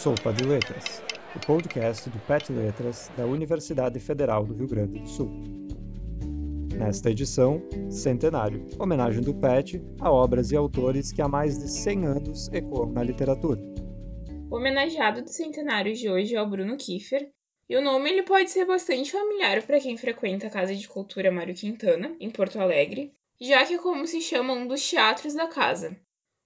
Sopa de Letras, o podcast do PET Letras da Universidade Federal do Rio Grande do Sul. Nesta edição, Centenário, homenagem do PET a obras e autores que há mais de 100 anos ecoam na literatura. O homenageado do centenário de hoje é o Bruno Kiefer, e o nome ele pode ser bastante familiar para quem frequenta a Casa de Cultura Mário Quintana, em Porto Alegre, já que é como se chama um dos teatros da casa.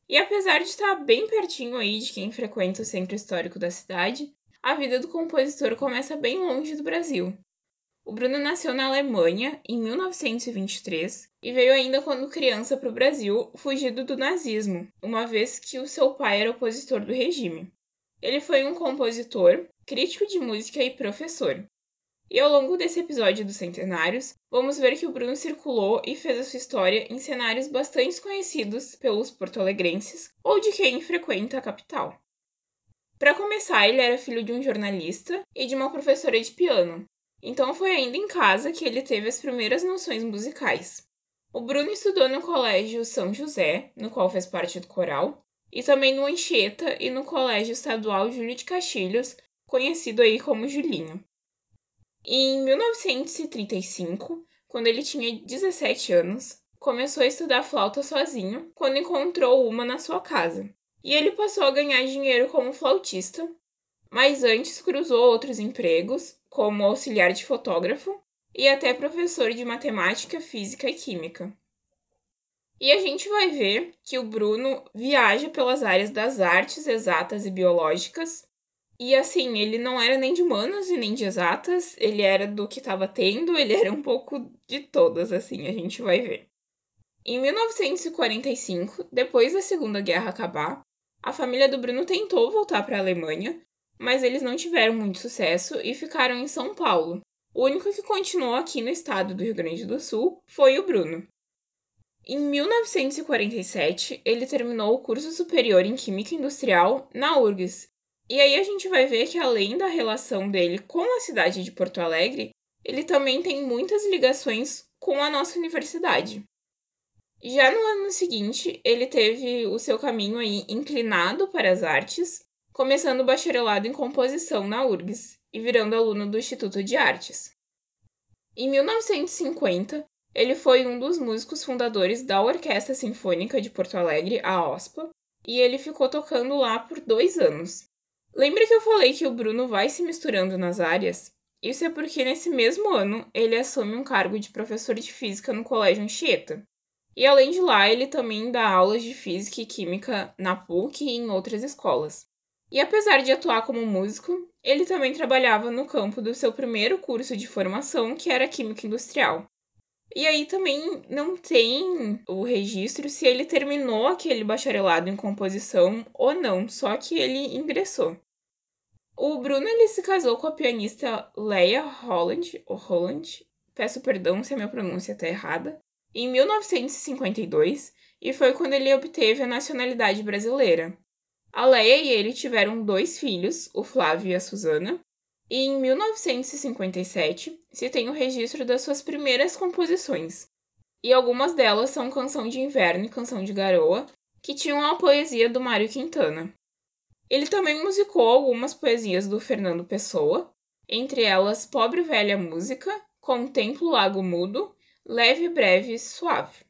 E apesar de estar bem pertinho aí de quem frequenta o centro histórico da cidade, a vida do compositor começa bem longe do Brasil. O Bruno nasceu na Alemanha em 1923 e veio ainda quando criança para o Brasil, fugido do nazismo, uma vez que o seu pai era opositor do regime. Ele foi um compositor, crítico de música e professor. E ao longo desse episódio dos Centenários, vamos ver que o Bruno circulou e fez a sua história em cenários bastante conhecidos pelos porto-alegrenses ou de quem frequenta a capital. Para começar, ele era filho de um jornalista e de uma professora de piano, então foi ainda em casa que ele teve as primeiras noções musicais. O Bruno estudou no Colégio São José, no qual fez parte do coral, e também no Anchieta e no Colégio Estadual Júlio de Castilhos, conhecido aí como Julinho. Em 1935, quando ele tinha 17 anos, começou a estudar flauta sozinho quando encontrou uma na sua casa. E ele passou a ganhar dinheiro como flautista, mas antes cruzou outros empregos, como auxiliar de fotógrafo e até professor de matemática, física e química. E a gente vai ver que o Bruno viaja pelas áreas das artes exatas e biológicas, e assim, ele não era nem de humanas e nem de exatas, ele era do que estava tendo, ele era um pouco de todas, assim, a gente vai ver. Em 1945, depois da Segunda Guerra acabar, a família do Bruno tentou voltar para a Alemanha, mas eles não tiveram muito sucesso e ficaram em São Paulo. O único que continuou aqui no estado do Rio Grande do Sul foi o Bruno. Em 1947, ele terminou o curso superior em Química Industrial na URGS e aí a gente vai ver que além da relação dele com a cidade de Porto Alegre, ele também tem muitas ligações com a nossa universidade. Já no ano seguinte, ele teve o seu caminho aí inclinado para as artes, começando o bacharelado em composição na URGS e virando aluno do Instituto de Artes. Em 1950, ele foi um dos músicos fundadores da Orquestra Sinfônica de Porto Alegre, a OSPA, e ele ficou tocando lá por dois anos. Lembra que eu falei que o Bruno vai se misturando nas áreas? Isso é porque nesse mesmo ano ele assume um cargo de professor de física no Colégio Anchieta. E além de lá, ele também dá aulas de física e química na PUC e em outras escolas. E apesar de atuar como músico, ele também trabalhava no campo do seu primeiro curso de formação, que era Química Industrial. E aí também não tem o registro se ele terminou aquele bacharelado em composição ou não, só que ele ingressou. O Bruno ele se casou com a pianista Leia Holland, ou Holland, peço perdão se a minha pronúncia está errada, em 1952, e foi quando ele obteve a nacionalidade brasileira. A Leia e ele tiveram dois filhos, o Flávio e a Susana, e em 1957 se tem o registro das suas primeiras composições, e algumas delas são Canção de Inverno e Canção de Garoa, que tinham a poesia do Mário Quintana. Ele também musicou algumas poesias do Fernando Pessoa, entre elas Pobre Velha Música, Contemplo Lago Mudo, Leve, Breve Suave.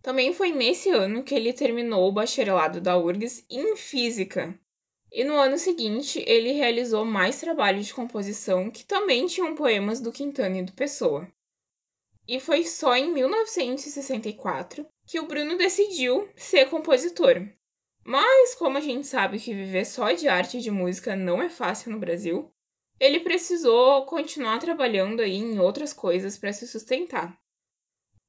Também foi nesse ano que ele terminou o bacharelado da URGS em Física. E no ano seguinte, ele realizou mais trabalhos de composição que também tinham poemas do Quintana e do Pessoa. E foi só em 1964 que o Bruno decidiu ser compositor, mas, como a gente sabe que viver só de arte e de música não é fácil no Brasil, ele precisou continuar trabalhando aí em outras coisas para se sustentar.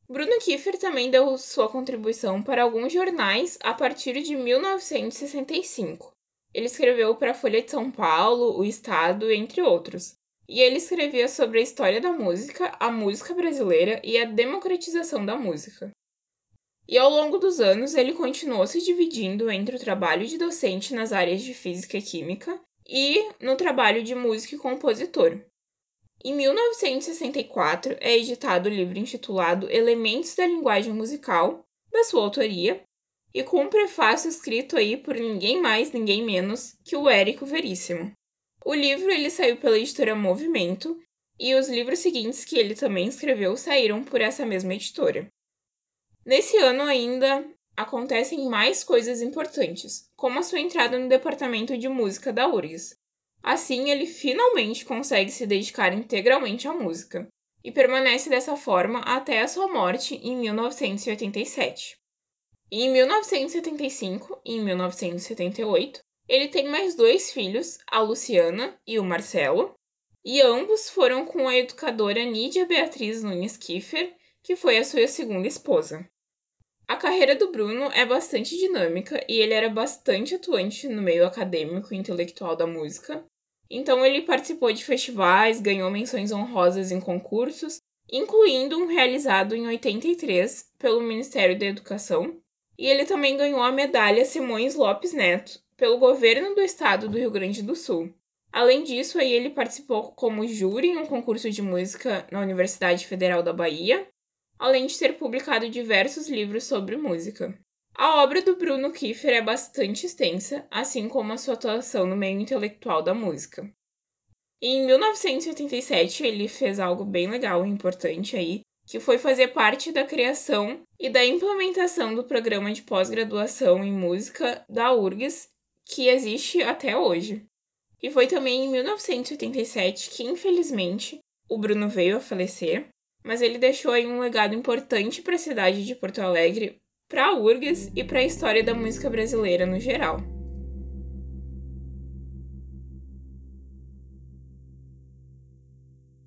Bruno Kiefer também deu sua contribuição para alguns jornais a partir de 1965. Ele escreveu para a Folha de São Paulo, O Estado, entre outros. E ele escrevia sobre a história da música, a música brasileira e a democratização da música. E ao longo dos anos, ele continuou se dividindo entre o trabalho de docente nas áreas de física e química e no trabalho de músico e compositor. Em 1964 é editado o livro intitulado Elementos da Linguagem Musical, da sua autoria, e com um prefácio escrito aí por ninguém mais, ninguém menos que o Érico Veríssimo. O livro ele saiu pela editora Movimento e os livros seguintes que ele também escreveu saíram por essa mesma editora. Nesse ano ainda acontecem mais coisas importantes, como a sua entrada no departamento de música da URGS. Assim, ele finalmente consegue se dedicar integralmente à música e permanece dessa forma até a sua morte em 1987. Em 1975 e em 1978, ele tem mais dois filhos, a Luciana e o Marcelo, e ambos foram com a educadora Nídia Beatriz Nunes Kiefer, que foi a sua segunda esposa. A carreira do Bruno é bastante dinâmica e ele era bastante atuante no meio acadêmico e intelectual da música. Então ele participou de festivais, ganhou menções honrosas em concursos, incluindo um realizado em 83 pelo Ministério da Educação, e ele também ganhou a medalha Simões Lopes Neto pelo governo do estado do Rio Grande do Sul. Além disso, aí ele participou como júri em um concurso de música na Universidade Federal da Bahia além de ter publicado diversos livros sobre música. A obra do Bruno Kiefer é bastante extensa, assim como a sua atuação no meio intelectual da música. em 1987, ele fez algo bem legal e importante aí, que foi fazer parte da criação e da implementação do programa de pós-graduação em música da URGS, que existe até hoje. E foi também em 1987 que, infelizmente, o Bruno veio a falecer, mas ele deixou aí um legado importante para a cidade de Porto Alegre, para a URGS e para a história da música brasileira no geral.